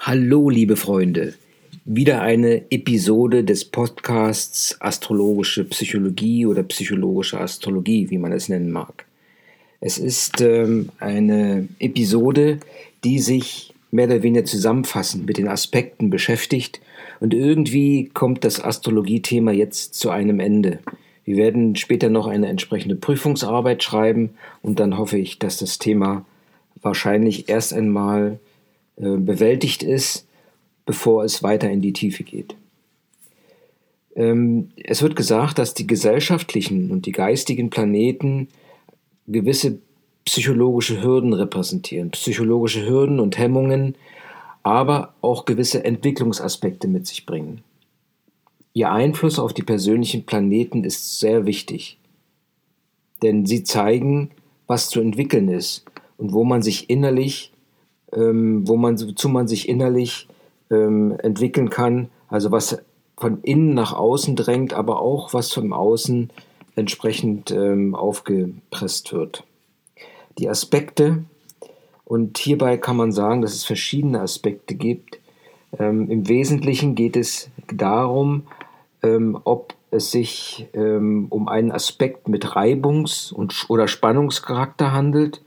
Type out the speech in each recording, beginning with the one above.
Hallo, liebe Freunde. Wieder eine Episode des Podcasts Astrologische Psychologie oder Psychologische Astrologie, wie man es nennen mag. Es ist ähm, eine Episode, die sich mehr oder weniger zusammenfassend mit den Aspekten beschäftigt und irgendwie kommt das Astrologie-Thema jetzt zu einem Ende. Wir werden später noch eine entsprechende Prüfungsarbeit schreiben und dann hoffe ich, dass das Thema wahrscheinlich erst einmal äh, bewältigt ist, bevor es weiter in die Tiefe geht. Ähm, es wird gesagt, dass die gesellschaftlichen und die geistigen Planeten gewisse psychologische Hürden repräsentieren, psychologische Hürden und Hemmungen, aber auch gewisse Entwicklungsaspekte mit sich bringen. Ihr Einfluss auf die persönlichen Planeten ist sehr wichtig, denn sie zeigen, was zu entwickeln ist und wo man sich innerlich ähm, wo man, wozu man sich innerlich ähm, entwickeln kann, also was von innen nach außen drängt, aber auch was vom Außen entsprechend ähm, aufgepresst wird. Die Aspekte, und hierbei kann man sagen, dass es verschiedene Aspekte gibt. Ähm, Im Wesentlichen geht es darum, ähm, ob es sich ähm, um einen Aspekt mit Reibungs- und, oder Spannungscharakter handelt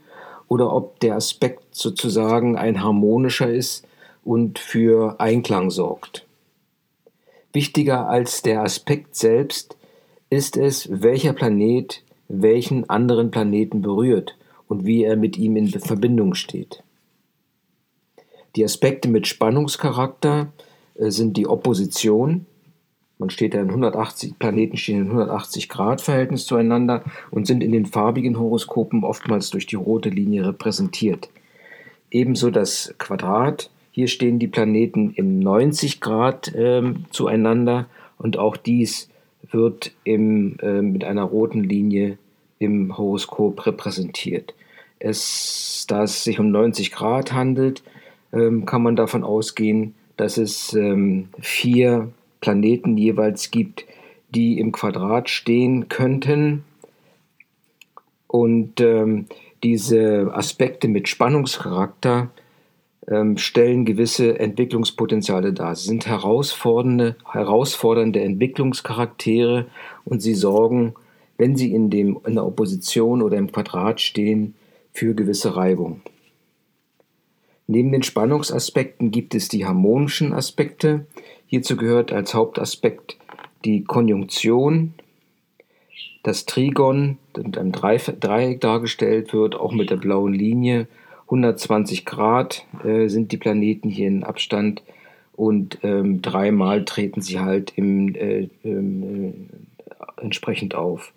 oder ob der Aspekt sozusagen ein harmonischer ist und für Einklang sorgt. Wichtiger als der Aspekt selbst ist es, welcher Planet welchen anderen Planeten berührt und wie er mit ihm in Verbindung steht. Die Aspekte mit Spannungscharakter äh, sind die Opposition, man steht da in 180, Planeten stehen in 180 Grad Verhältnis zueinander und sind in den farbigen Horoskopen oftmals durch die rote Linie repräsentiert. Ebenso das Quadrat. Hier stehen die Planeten im 90 Grad äh, zueinander und auch dies wird im, äh, mit einer roten Linie im Horoskop repräsentiert. Es, da es sich um 90 Grad handelt, ähm, kann man davon ausgehen, dass es ähm, vier Planeten jeweils gibt, die im Quadrat stehen könnten. Und ähm, diese Aspekte mit Spannungscharakter ähm, stellen gewisse Entwicklungspotenziale dar. Sie sind herausfordernde, herausfordernde Entwicklungscharaktere und sie sorgen, wenn sie in, dem, in der Opposition oder im Quadrat stehen, für gewisse Reibung. Neben den Spannungsaspekten gibt es die harmonischen Aspekte, Hierzu gehört als Hauptaspekt die Konjunktion, das Trigon, das mit einem Dreieck dargestellt wird, auch mit der blauen Linie. 120 Grad äh, sind die Planeten hier in Abstand und ähm, dreimal treten sie halt im, äh, äh, entsprechend auf.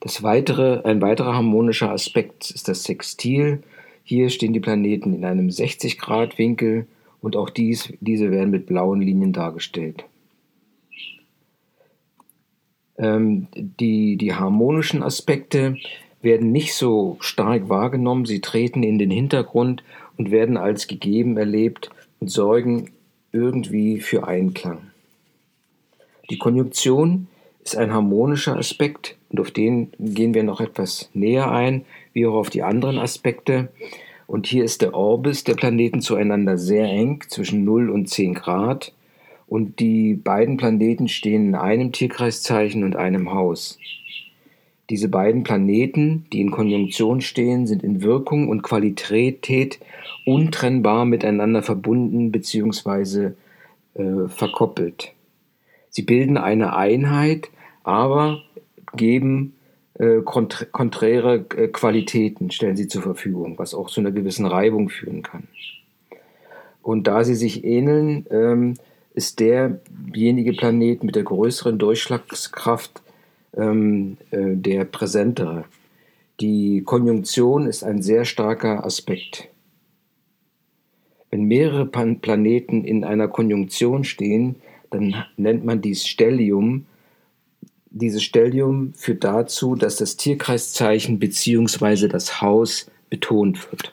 Das weitere, ein weiterer harmonischer Aspekt ist das Sextil. Hier stehen die Planeten in einem 60 Grad Winkel und auch dies, diese werden mit blauen Linien dargestellt. Ähm, die, die harmonischen Aspekte werden nicht so stark wahrgenommen, sie treten in den Hintergrund und werden als gegeben erlebt und sorgen irgendwie für Einklang. Die Konjunktion ist ein harmonischer Aspekt und auf den gehen wir noch etwas näher ein, wie auch auf die anderen Aspekte. Und hier ist der Orbis der Planeten zueinander sehr eng, zwischen 0 und 10 Grad. Und die beiden Planeten stehen in einem Tierkreiszeichen und einem Haus. Diese beiden Planeten, die in Konjunktion stehen, sind in Wirkung und Qualität untrennbar miteinander verbunden bzw. Äh, verkoppelt. Sie bilden eine Einheit, aber geben äh, konträre äh, Qualitäten stellen sie zur Verfügung, was auch zu einer gewissen Reibung führen kann. Und da sie sich ähneln, ähm, ist derjenige Planet mit der größeren Durchschlagskraft ähm, äh, der präsentere. Die Konjunktion ist ein sehr starker Aspekt. Wenn mehrere Planeten in einer Konjunktion stehen, dann nennt man dies Stellium dieses Stellium führt dazu, dass das Tierkreiszeichen bzw. das Haus betont wird.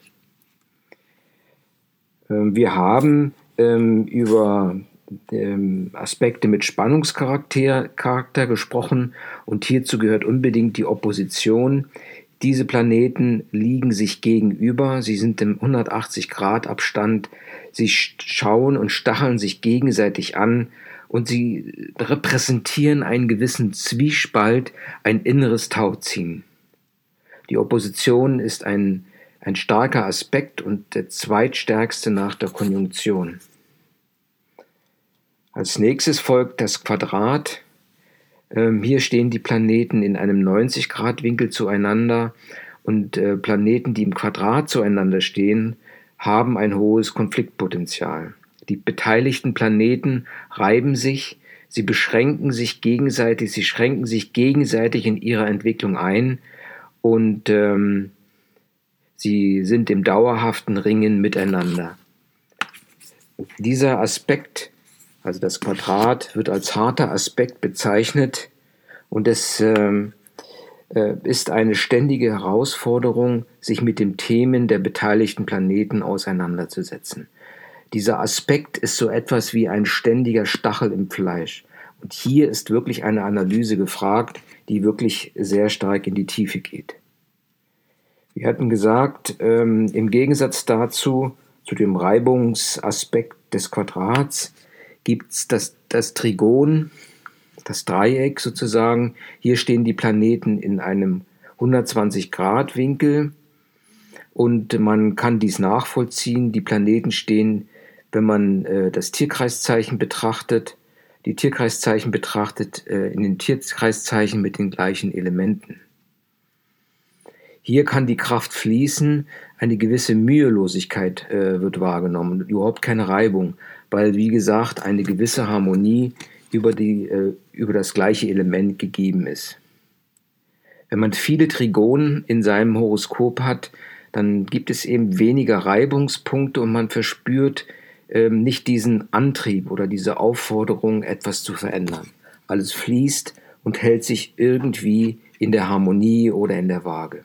Ähm, wir haben ähm, über ähm, Aspekte mit Spannungscharakter Charakter gesprochen und hierzu gehört unbedingt die Opposition, Diese Planeten liegen sich gegenüber, sie sind im 180 Grad Abstand, sie schauen und stacheln sich gegenseitig an und sie repräsentieren einen gewissen Zwiespalt, ein inneres Tauziehen. Die Opposition ist ein, ein starker Aspekt und der zweitstärkste nach der Konjunktion. Als nächstes folgt das Quadrat. Ähm, hier stehen die Planeten in einem 90-Grad-Winkel zueinander und äh, Planeten, die im Quadrat zueinander stehen, haben ein hohes Konfliktpotenzial. Die beteiligten Planeten reiben sich, sie beschränken sich gegenseitig, sie schränken sich gegenseitig in ihrer Entwicklung ein und ähm, sie sind im dauerhaften Ringen miteinander. Dieser Aspekt also das Quadrat wird als harter Aspekt bezeichnet und es ähm, äh, ist eine ständige Herausforderung, sich mit den Themen der beteiligten Planeten auseinanderzusetzen. Dieser Aspekt ist so etwas wie ein ständiger Stachel im Fleisch. Und hier ist wirklich eine Analyse gefragt, die wirklich sehr stark in die Tiefe geht. Wir hatten gesagt, ähm, im Gegensatz dazu, zu dem Reibungsaspekt des Quadrats, gibt es das, das Trigon, das Dreieck sozusagen. Hier stehen die Planeten in einem 120 Grad Winkel und man kann dies nachvollziehen. Die Planeten stehen, wenn man äh, das Tierkreiszeichen betrachtet, die Tierkreiszeichen betrachtet, äh, in den Tierkreiszeichen mit den gleichen Elementen. Hier kann die Kraft fließen, eine gewisse Mühelosigkeit äh, wird wahrgenommen, überhaupt keine Reibung weil, wie gesagt, eine gewisse Harmonie über, die, äh, über das gleiche Element gegeben ist. Wenn man viele Trigonen in seinem Horoskop hat, dann gibt es eben weniger Reibungspunkte und man verspürt ähm, nicht diesen Antrieb oder diese Aufforderung, etwas zu verändern. Alles fließt und hält sich irgendwie in der Harmonie oder in der Waage.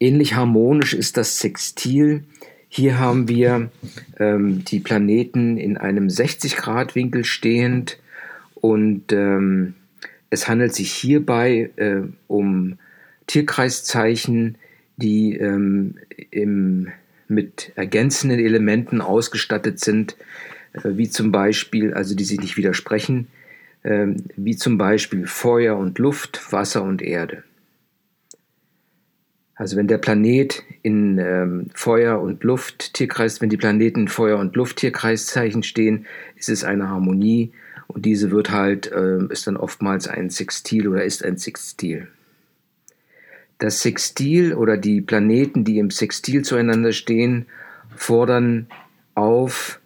Ähnlich harmonisch ist das Sextil, hier haben wir ähm, die Planeten in einem 60-Grad-Winkel stehend und ähm, es handelt sich hierbei äh, um Tierkreiszeichen, die ähm, im, mit ergänzenden Elementen ausgestattet sind, äh, wie zum Beispiel, also die sich nicht widersprechen, äh, wie zum Beispiel Feuer und Luft, Wasser und Erde. Also wenn der Planet in ähm, Feuer und Luft Tierkreis, wenn die Planeten in Feuer und Luft Tierkreiszeichen stehen, ist es eine Harmonie und diese wird halt äh, ist dann oftmals ein Sextil oder ist ein Sextil. Das Sextil oder die Planeten, die im Sextil zueinander stehen, fordern auf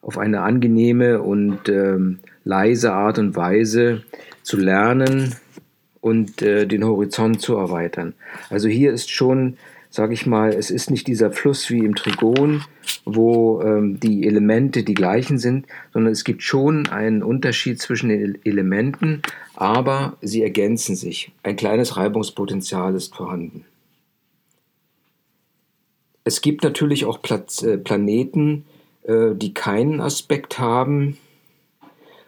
auf eine angenehme und ähm, leise Art und Weise zu lernen, und äh, den Horizont zu erweitern. Also hier ist schon, sage ich mal, es ist nicht dieser Fluss wie im Trigon, wo ähm, die Elemente die gleichen sind, sondern es gibt schon einen Unterschied zwischen den Elementen, aber sie ergänzen sich. Ein kleines Reibungspotenzial ist vorhanden. Es gibt natürlich auch Platz, äh, Planeten, äh, die keinen Aspekt haben.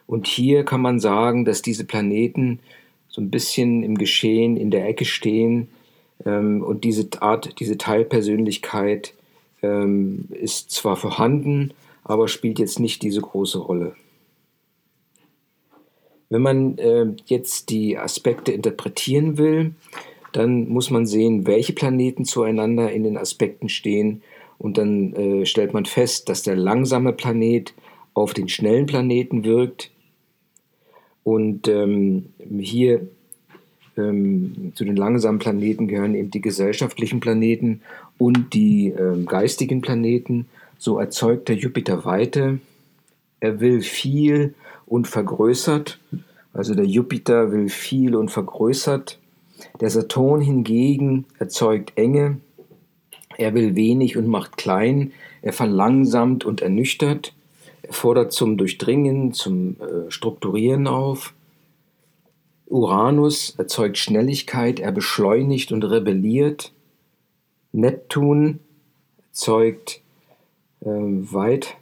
Und hier kann man sagen, dass diese Planeten so ein bisschen im Geschehen in der Ecke stehen. Ähm, und diese Art, diese Teilpersönlichkeit ähm, ist zwar vorhanden, aber spielt jetzt nicht diese große Rolle. Wenn man äh, jetzt die Aspekte interpretieren will, dann muss man sehen, welche Planeten zueinander in den Aspekten stehen. Und dann äh, stellt man fest, dass der langsame Planet auf den schnellen Planeten wirkt, und ähm, hier ähm, zu den langsamen Planeten gehören eben die gesellschaftlichen Planeten und die ähm, geistigen Planeten. So erzeugt der Jupiter Weite. Er will viel und vergrößert. Also der Jupiter will viel und vergrößert. Der Saturn hingegen erzeugt Enge. Er will wenig und macht klein. Er verlangsamt und ernüchtert. Er fordert zum Durchdringen, zum äh, Strukturieren auf. Uranus erzeugt Schnelligkeit, er beschleunigt und rebelliert. Neptun erzeugt äh, Weit,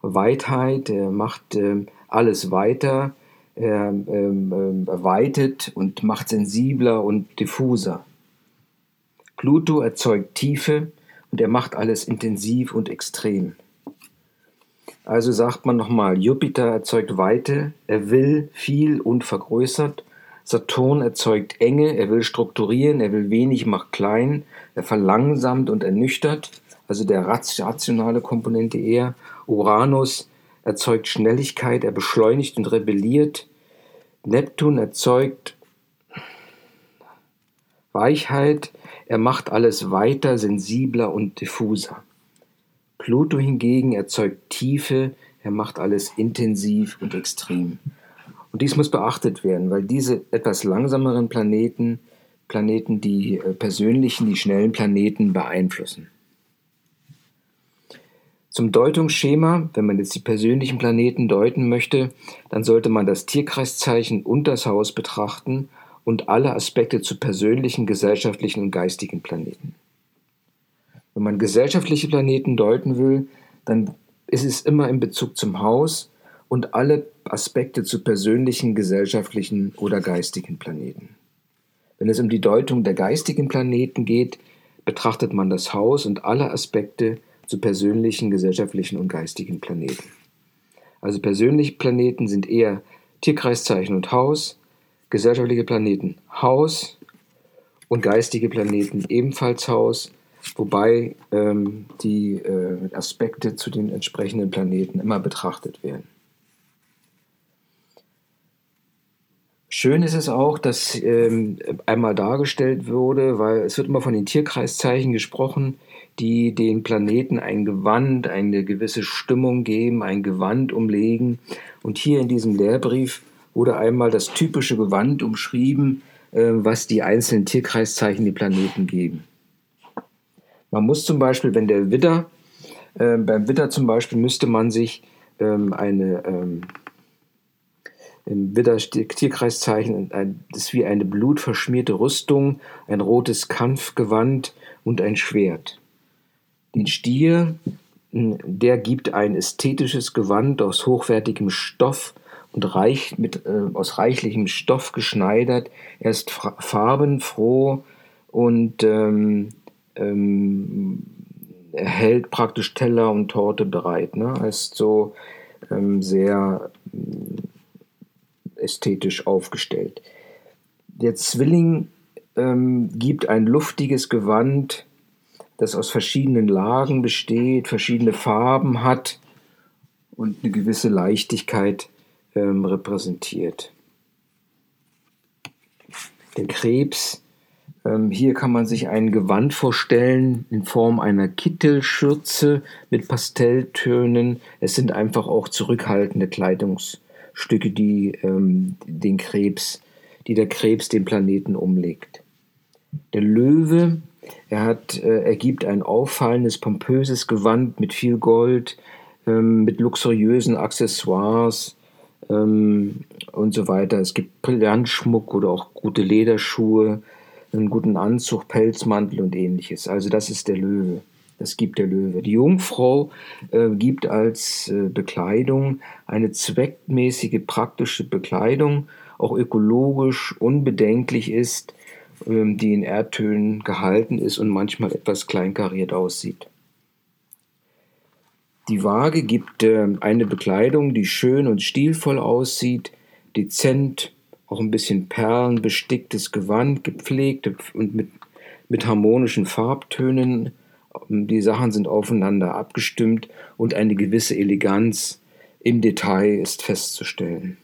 Weitheit, er macht äh, alles weiter, er ähm, ähm, weitet und macht sensibler und diffuser. Pluto erzeugt Tiefe und er macht alles intensiv und extrem. Also sagt man nochmal, Jupiter erzeugt Weite, er will viel und vergrößert. Saturn erzeugt Enge, er will strukturieren, er will wenig, macht klein, er verlangsamt und ernüchtert, also der rationale Komponente eher. Uranus erzeugt Schnelligkeit, er beschleunigt und rebelliert. Neptun erzeugt Weichheit, er macht alles weiter, sensibler und diffuser. Pluto hingegen erzeugt Tiefe, er macht alles intensiv und extrem. Und dies muss beachtet werden, weil diese etwas langsameren Planeten, Planeten die äh, persönlichen, die schnellen Planeten beeinflussen. Zum Deutungsschema, wenn man jetzt die persönlichen Planeten deuten möchte, dann sollte man das Tierkreiszeichen und das Haus betrachten und alle Aspekte zu persönlichen, gesellschaftlichen und geistigen Planeten. Wenn man gesellschaftliche Planeten deuten will, dann ist es immer in Bezug zum Haus und alle Aspekte zu persönlichen, gesellschaftlichen oder geistigen Planeten. Wenn es um die Deutung der geistigen Planeten geht, betrachtet man das Haus und alle Aspekte zu persönlichen, gesellschaftlichen und geistigen Planeten. Also persönliche Planeten sind eher Tierkreiszeichen und Haus, gesellschaftliche Planeten Haus und geistige Planeten ebenfalls Haus, wobei ähm, die äh, Aspekte zu den entsprechenden Planeten immer betrachtet werden. Schön ist es auch, dass ähm, einmal dargestellt wurde, weil es wird immer von den Tierkreiszeichen gesprochen, die den Planeten ein Gewand, eine gewisse Stimmung geben, ein Gewand umlegen. Und hier in diesem Lehrbrief wurde einmal das typische Gewand umschrieben, äh, was die einzelnen Tierkreiszeichen die Planeten geben. Man muss zum Beispiel, wenn der Widder, äh, beim Widder zum Beispiel müsste man sich ähm, eine ähm, im Widder-Tierkreiszeichen, ist wie eine blutverschmierte Rüstung, ein rotes Kampfgewand und ein Schwert. Den Stier, der gibt ein ästhetisches Gewand aus hochwertigem Stoff und reich, mit, äh, aus reichlichem Stoff geschneidert. Er ist farbenfroh und ähm, ähm, er hält praktisch Teller und Torte bereit. Ne? Er ist so ähm, sehr ästhetisch aufgestellt. Der Zwilling ähm, gibt ein luftiges Gewand, das aus verschiedenen Lagen besteht, verschiedene Farben hat und eine gewisse Leichtigkeit ähm, repräsentiert. Der Krebs, ähm, hier kann man sich ein Gewand vorstellen in Form einer Kittelschürze mit Pastelltönen. Es sind einfach auch zurückhaltende Kleidungs- Stücke, die ähm, den Krebs, die der Krebs den Planeten umlegt. Der Löwe, er hat, äh, er gibt ein auffallendes, pompöses Gewand mit viel Gold, ähm, mit luxuriösen Accessoires ähm, und so weiter. Es gibt Brillantschmuck oder auch gute Lederschuhe, einen guten Anzug, Pelzmantel und ähnliches. Also das ist der Löwe. Das gibt der Löwe. Die Jungfrau äh, gibt als äh, Bekleidung eine zweckmäßige, praktische Bekleidung, auch ökologisch unbedenklich ist, ähm, die in Erdtönen gehalten ist und manchmal etwas kleinkariert aussieht. Die Waage gibt äh, eine Bekleidung, die schön und stilvoll aussieht, dezent, auch ein bisschen Perlen besticktes Gewand, gepflegt und mit, mit harmonischen Farbtönen die Sachen sind aufeinander abgestimmt und eine gewisse Eleganz im Detail ist festzustellen.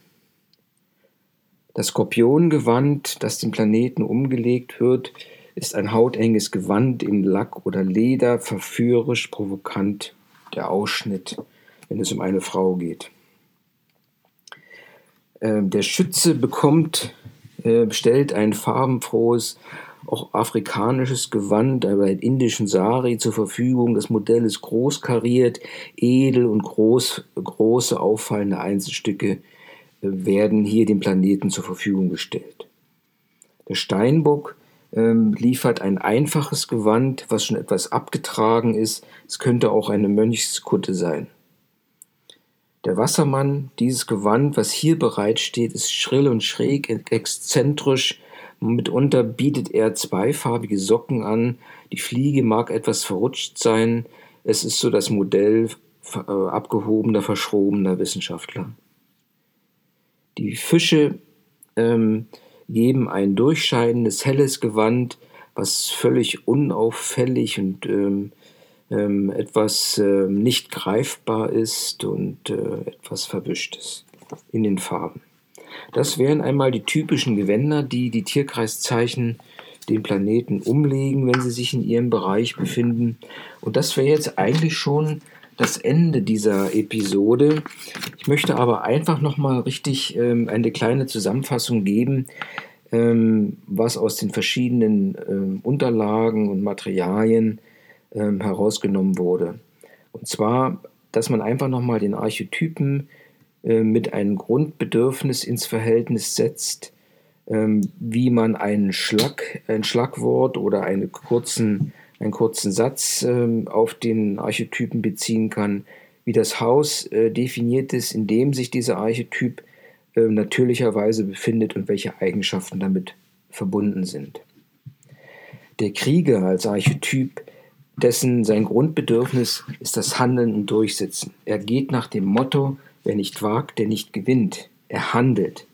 Das Skorpiongewand, das dem Planeten umgelegt wird, ist ein hautenges Gewand in Lack oder Leder, verführerisch, provokant der Ausschnitt, wenn es um eine Frau geht. Ähm, der Schütze bekommt, äh, stellt ein farbenfrohes, auch afrikanisches Gewand, aber in indischen Sari zur Verfügung. Das Modell ist großkariert, edel und groß, große auffallende Einzelstücke äh, werden hier dem Planeten zur Verfügung gestellt. Der Steinbock ähm, liefert ein einfaches Gewand, was schon etwas abgetragen ist. Es könnte auch eine Mönchskutte sein. Der Wassermann, dieses Gewand, was hier bereitsteht, ist schrill und schräg, exzentrisch. Mitunter bietet er zweifarbige Socken an. Die Fliege mag etwas verrutscht sein. Es ist so das Modell äh, abgehobener, verschrobener Wissenschaftler. Die Fische ähm, geben ein durchscheinendes, helles Gewand, was völlig unauffällig und ähm, ähm, etwas äh, nicht greifbar ist und äh, etwas verwischtes in den Farben. Das wären einmal die typischen Gewänder, die die Tierkreiszeichen den Planeten umlegen, wenn sie sich in ihrem Bereich befinden. Und das wäre jetzt eigentlich schon das Ende dieser Episode. Ich möchte aber einfach nochmal richtig ähm, eine kleine Zusammenfassung geben, ähm, was aus den verschiedenen ähm, Unterlagen und Materialien ähm, herausgenommen wurde. Und zwar, dass man einfach nochmal den Archetypen mit einem Grundbedürfnis ins Verhältnis setzt, ähm, wie man einen Schlag, ein Schlagwort oder einen kurzen, einen kurzen Satz ähm, auf den Archetypen beziehen kann, wie das Haus äh, definiert ist, in dem sich dieser Archetyp äh, natürlicherweise befindet und welche Eigenschaften damit verbunden sind. Der Krieger als Archetyp dessen sein Grundbedürfnis ist das Handeln und Durchsetzen. Er geht nach dem Motto, wer nicht wagt, der nicht gewinnt. Er handelt.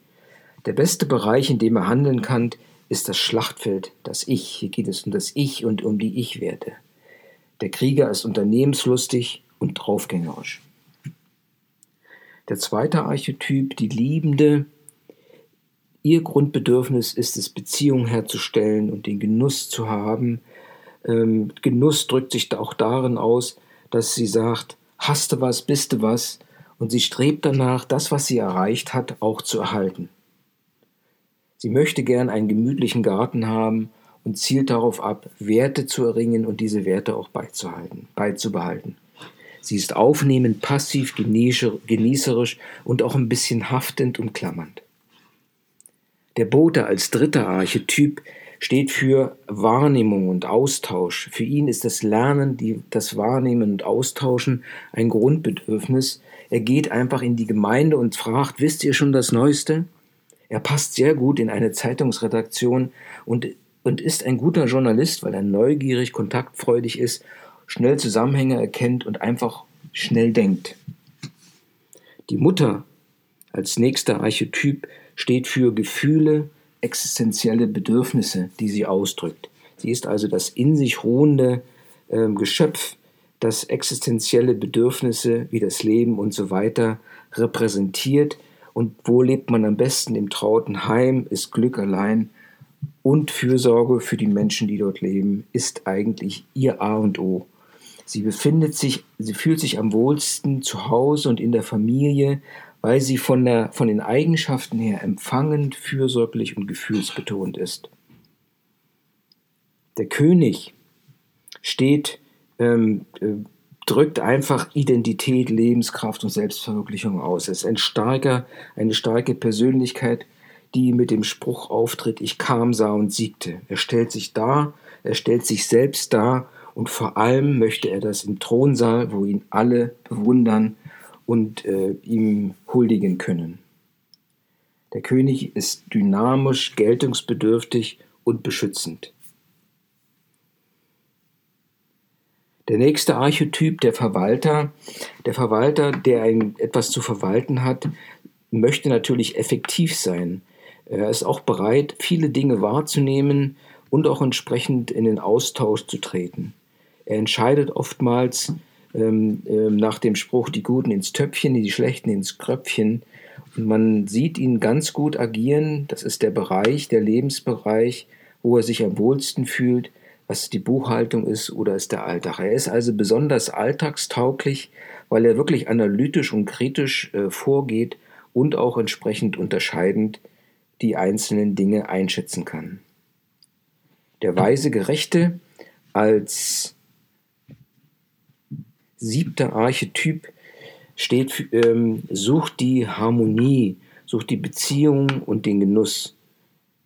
Der beste Bereich, in dem er handeln kann, ist das Schlachtfeld, das Ich. Hier geht es um das Ich und um die Ich-Werte. Der Krieger ist unternehmenslustig und draufgängerisch. Der zweite Archetyp, die Liebende, ihr Grundbedürfnis ist es, Beziehungen herzustellen und den Genuss zu haben, ähm, Genuss drückt sich auch darin aus, dass sie sagt, hast du was, bist du was, und sie strebt danach, das, was sie erreicht hat, auch zu erhalten. Sie möchte gern einen gemütlichen Garten haben und zielt darauf ab, Werte zu erringen und diese Werte auch beizuhalten, beizubehalten. Sie ist aufnehmend, passiv, genießerisch und auch ein bisschen haftend und klammernd. Der Bote als dritter Archetyp steht für Wahrnehmung und Austausch. Für ihn ist das Lernen, die, das Wahrnehmen und Austauschen ein Grundbedürfnis. Er geht einfach in die Gemeinde und fragt, wisst ihr schon das Neueste? Er passt sehr gut in eine Zeitungsredaktion und, und ist ein guter Journalist, weil er neugierig, kontaktfreudig ist, schnell Zusammenhänge erkennt und einfach schnell denkt. Die Mutter als nächster Archetyp steht für Gefühle, existenzielle Bedürfnisse, die sie ausdrückt. Sie ist also das in sich ruhende äh, Geschöpf, das existenzielle Bedürfnisse wie das Leben und so weiter repräsentiert. Und wo lebt man am besten? Im trauten Heim ist Glück allein und Fürsorge für die Menschen, die dort leben, ist eigentlich ihr A und O. Sie befindet sich, sie fühlt sich am wohlsten zu Hause und in der Familie, weil sie von, der, von den Eigenschaften her empfangend, fürsorglich und gefühlsbetont ist. Der König steht, ähm, äh, drückt einfach Identität, Lebenskraft und Selbstverwirklichung aus. Er ist ein starker, eine starke Persönlichkeit, die mit dem Spruch auftritt, ich kam, sah und siegte. Er stellt sich dar, er stellt sich selbst dar und vor allem möchte er das im Thronsaal, wo ihn alle bewundern, und äh, ihm huldigen können. Der König ist dynamisch, geltungsbedürftig und beschützend. Der nächste Archetyp, der Verwalter. Der Verwalter, der ein, etwas zu verwalten hat, möchte natürlich effektiv sein. Er ist auch bereit, viele Dinge wahrzunehmen und auch entsprechend in den Austausch zu treten. Er entscheidet oftmals ähm, ähm, nach dem Spruch, die Guten ins Töpfchen, die Schlechten ins Kröpfchen. Und man sieht ihn ganz gut agieren. Das ist der Bereich, der Lebensbereich, wo er sich am wohlsten fühlt, was die Buchhaltung ist oder ist der Alltag. Er ist also besonders alltagstauglich, weil er wirklich analytisch und kritisch äh, vorgeht und auch entsprechend unterscheidend die einzelnen Dinge einschätzen kann. Der weise Gerechte als siebter Archetyp steht, ähm, sucht die Harmonie, sucht die Beziehung und den Genuss.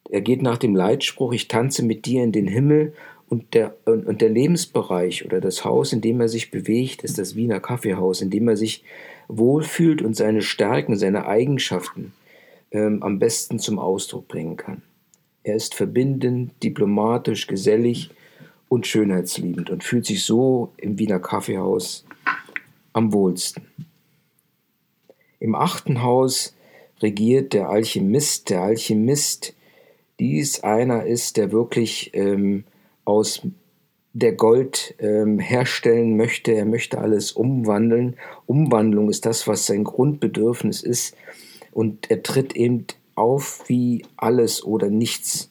Er geht nach dem Leitspruch, ich tanze mit dir in den Himmel und der, und, der Lebensbereich oder das Haus, in dem er sich bewegt, ist das Wiener Kaffeehaus, in dem er sich wohlfühlt und seine Stärken, seine Eigenschaften ähm, am besten zum Ausdruck bringen kann. Er ist verbindend, diplomatisch, gesellig und schönheitsliebend und fühlt sich so im Wiener Kaffeehaus am wohlsten. Im achten Haus regiert der Alchemist. Der Alchemist, dies einer ist, der wirklich ähm, aus der Gold ähm, herstellen möchte. Er möchte alles umwandeln. Umwandlung ist das, was sein Grundbedürfnis ist. Und er tritt eben auf wie alles oder nichts.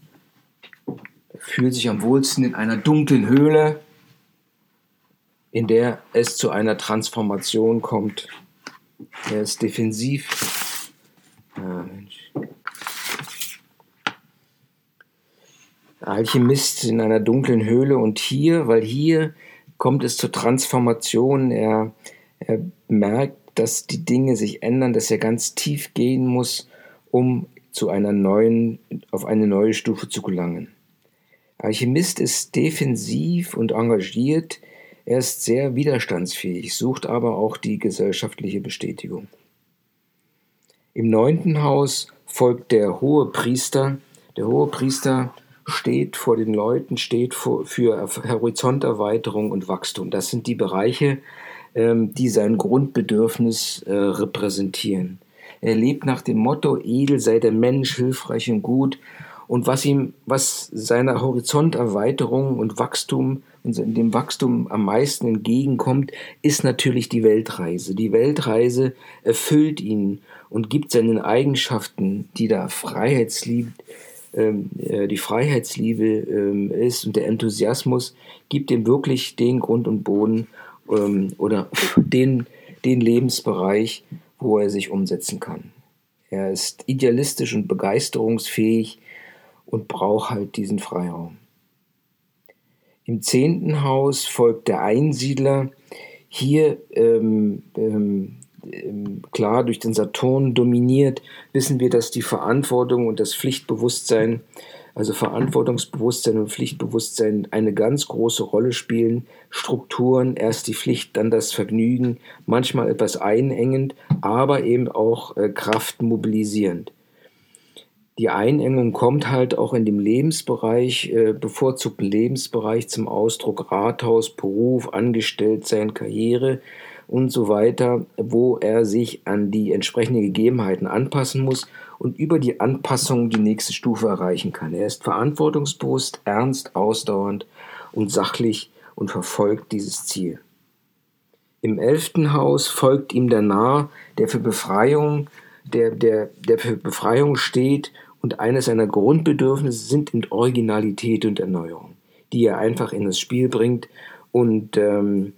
Fühlt sich am wohlsten in einer dunklen Höhle, in der es zu einer Transformation kommt. Er ist defensiv. Ah, Alchemist in einer dunklen Höhle und hier, weil hier kommt es zur Transformation. Er, er merkt, dass die Dinge sich ändern, dass er ganz tief gehen muss, um zu einer neuen, auf eine neue Stufe zu gelangen. Alchemist ist defensiv und engagiert, er ist sehr widerstandsfähig, sucht aber auch die gesellschaftliche Bestätigung. Im neunten Haus folgt der hohe Priester. Der hohe Priester steht vor den Leuten, steht für Horizonterweiterung und Wachstum. Das sind die Bereiche, ähm, die sein Grundbedürfnis äh, repräsentieren. Er lebt nach dem Motto, edel sei der Mensch, hilfreich und gut. Und was ihm, was seiner Horizonterweiterung und Wachstum und dem Wachstum am meisten entgegenkommt, ist natürlich die Weltreise. Die Weltreise erfüllt ihn und gibt seinen Eigenschaften, die da Freiheitsliebe, ähm, äh, die Freiheitsliebe ähm, ist und der Enthusiasmus, gibt ihm wirklich den Grund und Boden ähm, oder den, den Lebensbereich, wo er sich umsetzen kann. Er ist idealistisch und begeisterungsfähig und braucht halt diesen Freiraum. Im zehnten Haus folgt der Einsiedler. Hier ähm, ähm, klar durch den Saturn dominiert, wissen wir, dass die Verantwortung und das Pflichtbewusstsein also Verantwortungsbewusstsein und Pflichtbewusstsein eine ganz große Rolle spielen. Strukturen, erst die Pflicht, dann das Vergnügen, manchmal etwas einengend, aber eben auch äh, Kraft mobilisierend. Die Einengung kommt halt auch in dem Lebensbereich, äh, bevorzugten Lebensbereich zum Ausdruck Rathaus, Beruf, Angestelltsein, Karriere und so weiter, wo er sich an die entsprechenden Gegebenheiten anpassen muss und über die Anpassung die nächste Stufe erreichen kann. Er ist verantwortungsbewusst, ernst, ausdauernd und sachlich und verfolgt dieses Ziel. Im elften Haus folgt ihm der Narr, der für Befreiung, der, der, der für Befreiung steht und eines seiner Grundbedürfnisse sind in Originalität und Erneuerung, die er einfach in das Spiel bringt und ähm,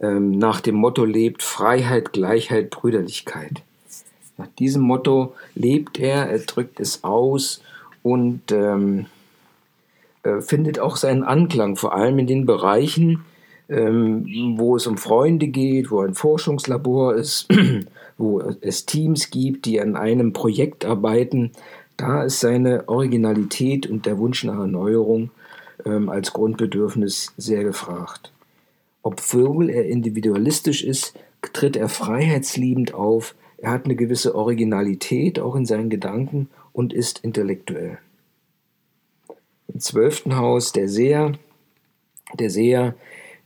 ähm, nach dem Motto lebt Freiheit, Gleichheit, Brüderlichkeit. Nach diesem Motto lebt er, er drückt es aus und ähm, äh, findet auch seinen Anklang, vor allem in den Bereichen, ähm, wo es um Freunde geht, wo ein Forschungslabor ist, wo es Teams gibt, die an einem Projekt arbeiten. Da ist seine Originalität und der Wunsch nach Erneuerung ähm, als Grundbedürfnis sehr gefragt. Obwohl er individualistisch ist, tritt er freiheitsliebend auf, er hat eine gewisse Originalität auch in seinen Gedanken und ist intellektuell. Im zwölften Haus der Seher, der Seher,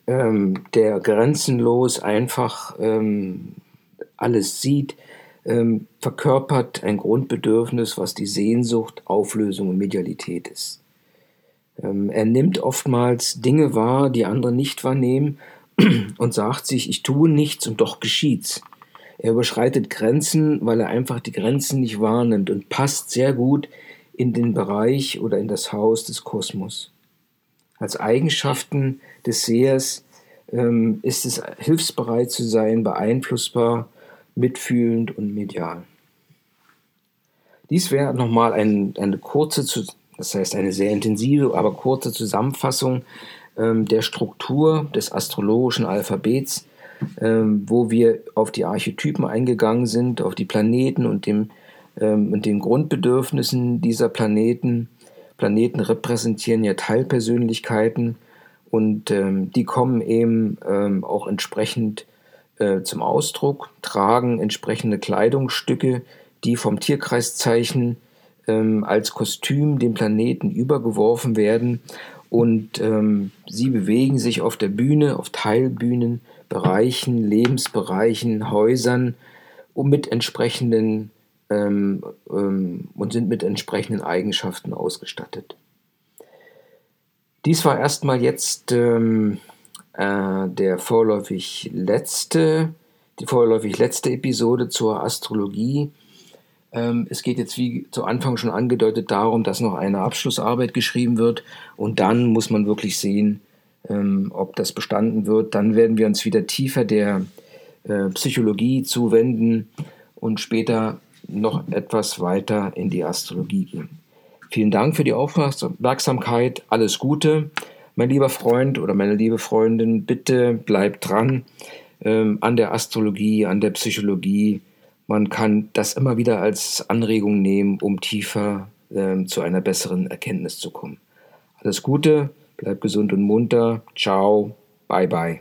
ähm, der grenzenlos einfach ähm, alles sieht, ähm, verkörpert ein Grundbedürfnis, was die Sehnsucht, Auflösung und Medialität ist. Ähm, er nimmt oftmals Dinge wahr, die andere nicht wahrnehmen und sagt sich, ich tue nichts und doch geschieht's. Er überschreitet Grenzen, weil er einfach die Grenzen nicht wahrnimmt und passt sehr gut in den Bereich oder in das Haus des Kosmos. Als Eigenschaften des Sehers ähm, ist es hilfsbereit zu sein, beeinflussbar, mitfühlend und medial. Dies wäre nochmal ein, eine kurze, das heißt eine sehr intensive, aber kurze Zusammenfassung ähm, der Struktur des astrologischen Alphabets ähm, wo wir auf die Archetypen eingegangen sind, auf die Planeten und, dem, ähm, und den Grundbedürfnissen dieser Planeten. Planeten repräsentieren ja Teilpersönlichkeiten und ähm, die kommen eben ähm, auch entsprechend äh, zum Ausdruck, tragen entsprechende Kleidungsstücke, die vom Tierkreiszeichen ähm, als Kostüm dem Planeten übergeworfen werden und ähm, sie bewegen sich auf der Bühne, auf Teilbühnen, Bereichen, Lebensbereichen, Häusern und mit entsprechenden ähm, ähm, und sind mit entsprechenden Eigenschaften ausgestattet. Dies war erstmal jetzt ähm, äh, der vorläufig letzte, die vorläufig letzte Episode zur Astrologie. Ähm, es geht jetzt, wie zu Anfang schon angedeutet, darum, dass noch eine Abschlussarbeit geschrieben wird und dann muss man wirklich sehen, ähm, ob das bestanden wird. Dann werden wir uns wieder tiefer der äh, Psychologie zuwenden und später noch etwas weiter in die Astrologie gehen. Vielen Dank für die Aufmerksamkeit. Alles Gute. Mein lieber Freund oder meine liebe Freundin, bitte bleibt dran ähm, an der Astrologie, an der Psychologie. Man kann das immer wieder als Anregung nehmen, um tiefer ähm, zu einer besseren Erkenntnis zu kommen. Alles Gute, bleibt gesund und munter. Ciao, bye bye.